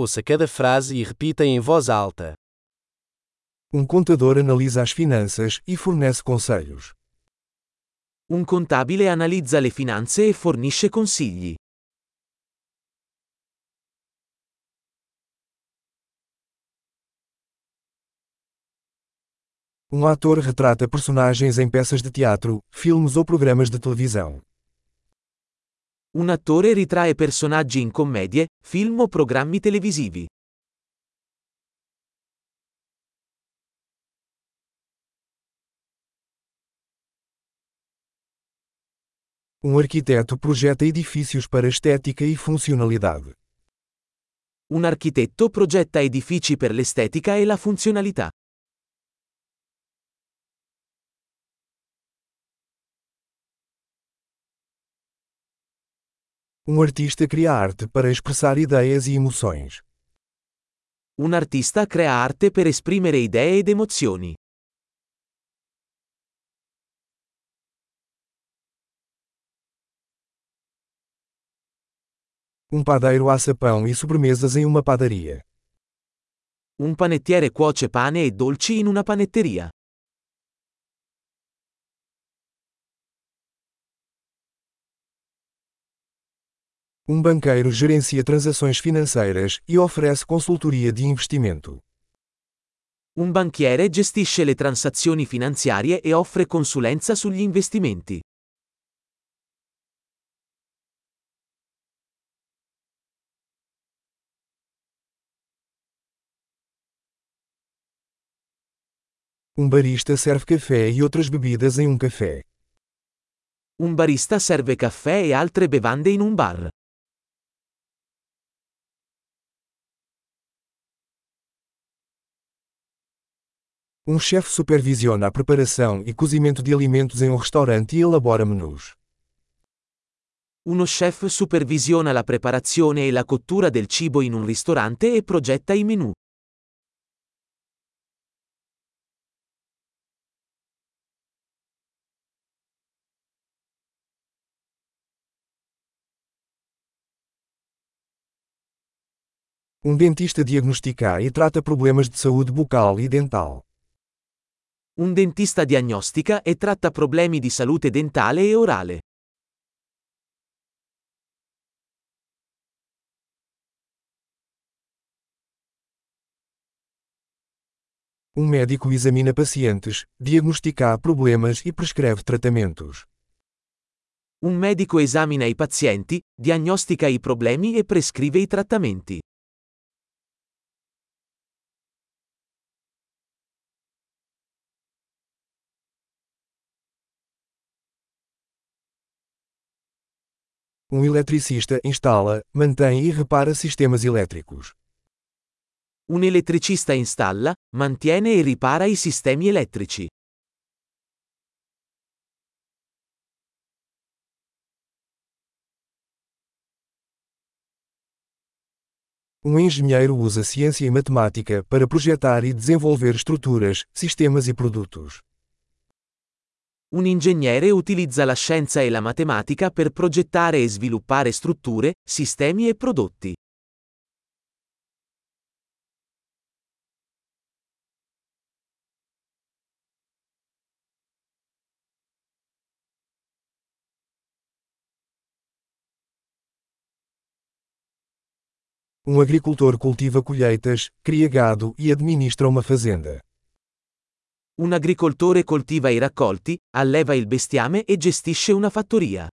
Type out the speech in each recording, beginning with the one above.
Ouça cada frase e repita em voz alta. Um contador analisa as finanças e fornece conselhos. Un contabile analizza le finanze e fornisce consigli. Um ator retrata personagens em peças de teatro, filmes ou programas de televisão. Un attore ritrae personaggi in commedie, film o programmi televisivi. Um arquiteto projeta edifícios para estética e funcionalidade. Un architetto progetta edifici per l'estetica e la funzionalità. Um artista cria arte para expressar ideias e emoções. Un artista crea arte per esprimere idee ed emozioni. Um padeiro assa pão e sobremesas em uma padaria. Un panettiere cuoce pane e dolci in una panetteria. Um banqueiro gerencia transações financeiras e oferece consultoria de investimento. Un banchiere gestisce le transazioni finanziarie e offre consulenza sugli investimenti. Um barista serve café e outras bebidas em um café. Un barista serve caffè e altre bevande in un bar. Um chefe supervisiona a preparação e cozimento de alimentos em um restaurante e elabora menus. Uno chef supervisiona la preparazione e la cottura del cibo in un ristorante e progetta i menù. Um dentista diagnostica e trata problemas de saúde bucal e dental. Un dentista diagnostica e tratta problemi di salute dentale e orale. Um médico examina pacientes, diagnostica problemas e prescreve tratamentos. Un medico esamina i pazienti, diagnostica i problemi e prescrive i trattamenti. Um eletricista instala, mantém e repara sistemas elétricos. Un elettricista installa, mantiene e ripara i sistemi elettrici. Um engenheiro usa ciência e matemática para projetar e desenvolver estruturas, sistemas e produtos. Un ingegnere utilizza la scienza e la matematica per progettare e sviluppare strutture, sistemi e prodotti. Um agricultor cultiva colheitas, cria gado e administra uma fazenda. Un agricoltore coltiva i raccolti, alleva il bestiame e gestisce una fattoria.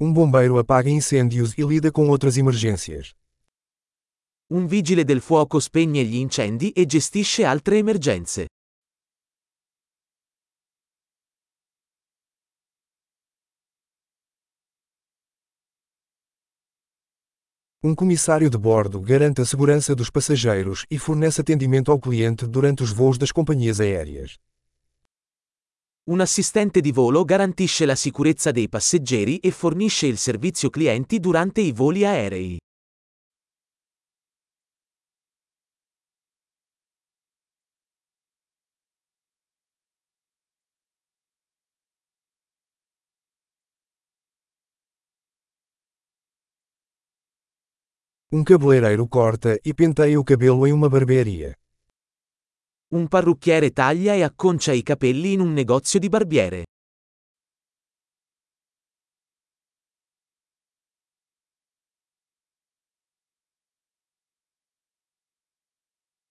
Um bombeiro apaga incêndios e lida com outras emergências. Un vigile del fuoco spegne gli incendi e gestisce altre emergenze. Um comissário de bordo garante a segurança dos passageiros e fornece atendimento ao cliente durante os voos das companhias aéreas. Un assistente di volo garantisce la sicurezza dei passeggeri e fornisce il servizio clienti durante i voli aerei. Um cabeleireiro corta e penteia o cabelo em uma barbearia. Un parrucchiere taglia e acconcia i capelli in un negozio di barbiere.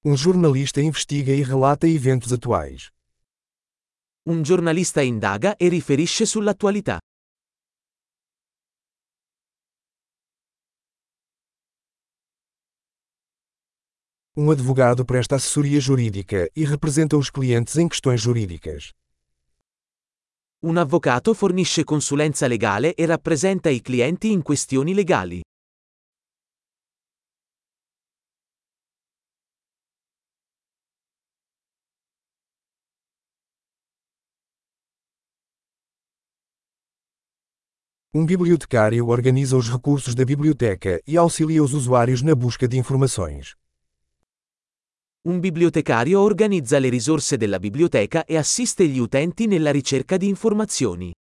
Um jornalista investiga e relata eventos atuais. Un giornalista indaga e riferisce sull'attualità. Um advogado presta assessoria jurídica e representa os clientes em questões jurídicas. Un avvocato fornisce consulenza legale e rappresenta i clienti in questioni legali. Um bibliotecário organiza os recursos da biblioteca e auxilia os usuários na busca de informações. Un bibliotecario organizza le risorse della biblioteca e assiste gli utenti nella ricerca di informazioni.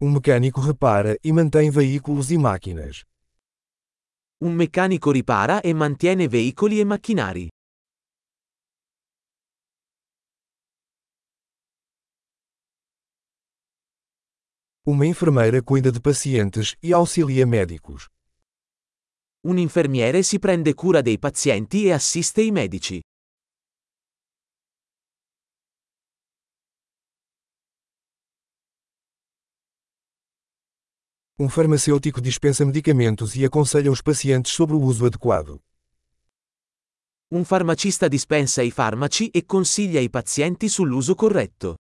Um mecânico repara e mantém veículos e máquinas. Un meccanico ripara e mantiene veicoli e macchinari. Uma enfermeira cuida de pacientes e auxilia médicos. Un infermiere si prende cura dei pazienti e assiste i medici. Um farmacêutico dispensa medicamentos e aconselha os pacientes sobre o uso adequado. Un farmacista dispensa i farmaci e consiglia i pazienti sull'uso corretto.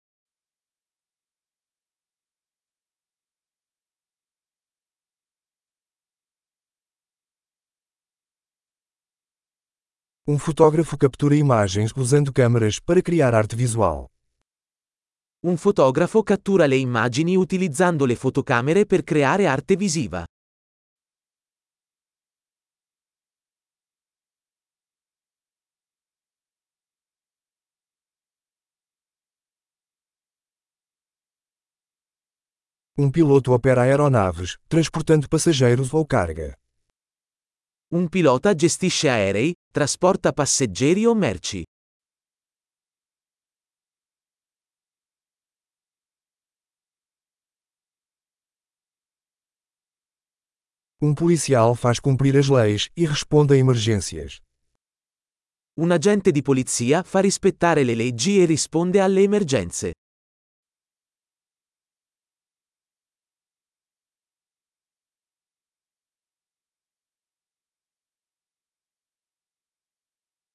Um fotógrafo captura imagens usando câmeras para criar arte visual. Un fotografo cattura le immagini utilizzando le fotocamere per creare arte visiva. Um piloto opera aeronaves, transportando passageiros ou carga. Un pilota gestisce aerei, trasporta passeggeri o merci. Um policial faz cumprir as leis e responde a emergências. Un agente di polizia fa rispettare le leggi e risponde alle emergenze.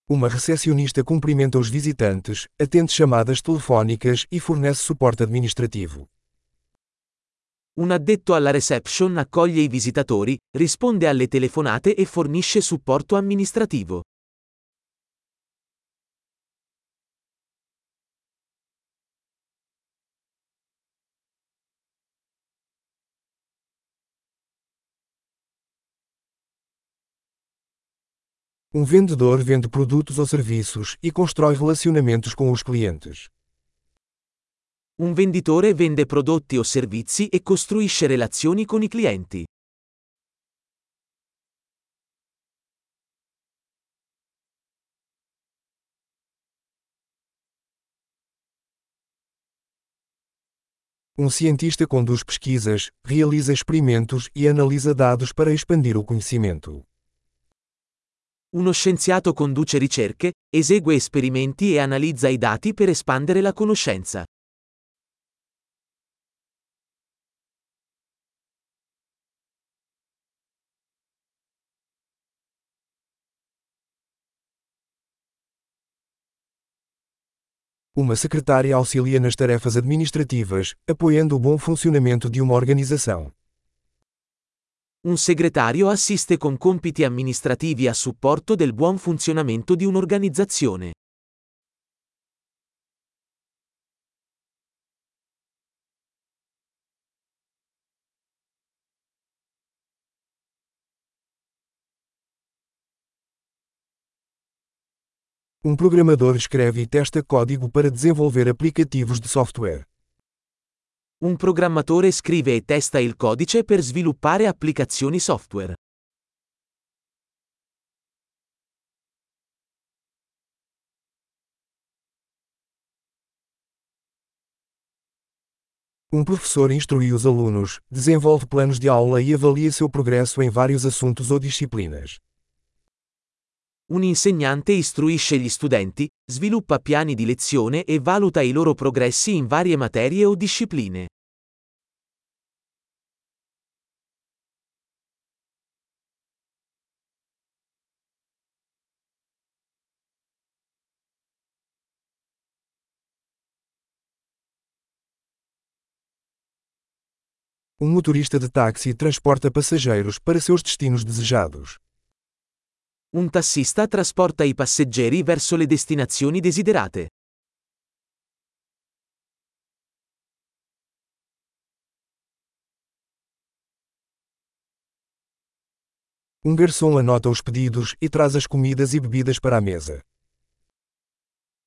Uma recepcionista cumprimenta os visitantes, atende chamadas telefónicas e fornece suporte administrativo. Un addetto alla reception accoglie i visitatori, risponde alle telefonate e fornisce supporto amministrativo. Um vendedor vende produtos ou serviços e constrói relacionamentos com os clientes. Un venditore vende prodotti o servizi e costruisce relazioni con i clienti. Um cientista conduz pesquisas, realiza experimentos e analisa dados para expandir o conhecimento. Uno scienziato conduce ricerche, esegue esperimenti e analizza i dati per espandere la conoscenza. Uma secretária auxilia nas tarefas administrativas, apoiando o bom funcionamento de uma organização. Un segretario assiste con compiti amministrativi a supporto del buon funzionamento di un'organizzazione. Um programador escreve e testa código para desenvolver aplicativos de software. Un programmatore scrive e testa il codice per sviluppare applicazioni software. Um professor instrui os alunos, desenvolve planos de aula e avalia seu progresso em vários assuntos ou disciplinas. Un insegnante istruisce gli studenti, sviluppa piani di lezione e valuta i loro progressi in varie materie o discipline. Um motorista de táxi transporta passageiros para seus destinos desejados. Un tassista trasporta i passeggeri verso le destinazioni desiderate. Um garçom anota os pedidos e traz as comidas e bebidas para a mesa.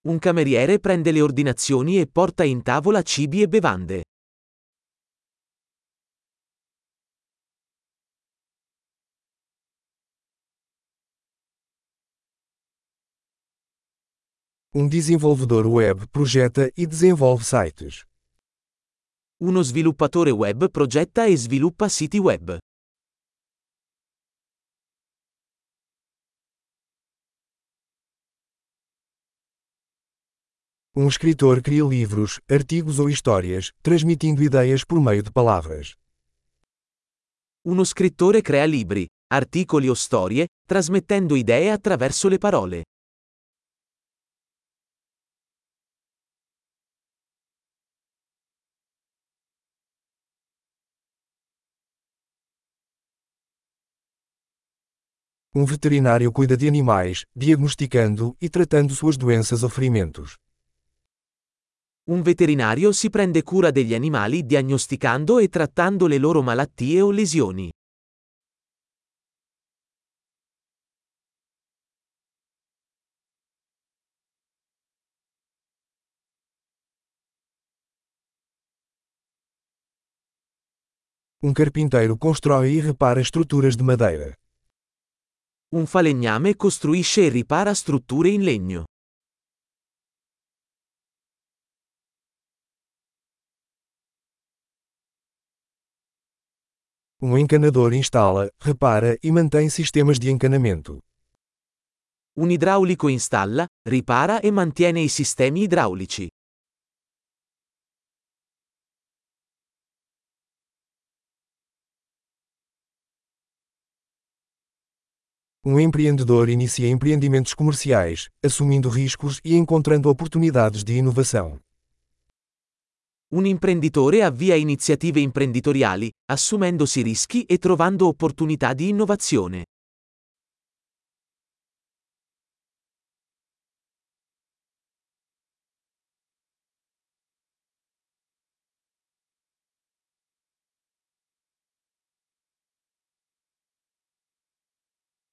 Un cameriere prende le ordinazioni e porta in tavola cibi e bevande. Um desenvolvedor web projeta e desenvolve sites. Uno sviluppatore web progetta e sviluppa siti web. Um escritor cria livros, artigos ou histórias, transmitindo ideias por meio de palavras. Uno scrittore crea libri, articoli o storie, trasmettendo idee attraverso le parole. Um veterinário cuida de animais, diagnosticando e tratando suas doenças ou ferimentos. Un veterinario si prende cura degli animali diagnosticando e trattando le loro malattie o lesioni. Um carpinteiro constrói e repara estruturas de madeira. Un falegname costruisce e ripara strutture in legno. Um encanador instala, repara e mantém sistemas de encanamento. Un idraulico installa, ripara e mantiene i sistemi idraulici. Um empreendedor inicia empreendimentos comerciais, assumindo riscos e encontrando oportunidades de inovação. Un imprenditore avvia iniziative imprenditoriali, assumendosi rischi e trovando opportunità di innovazione.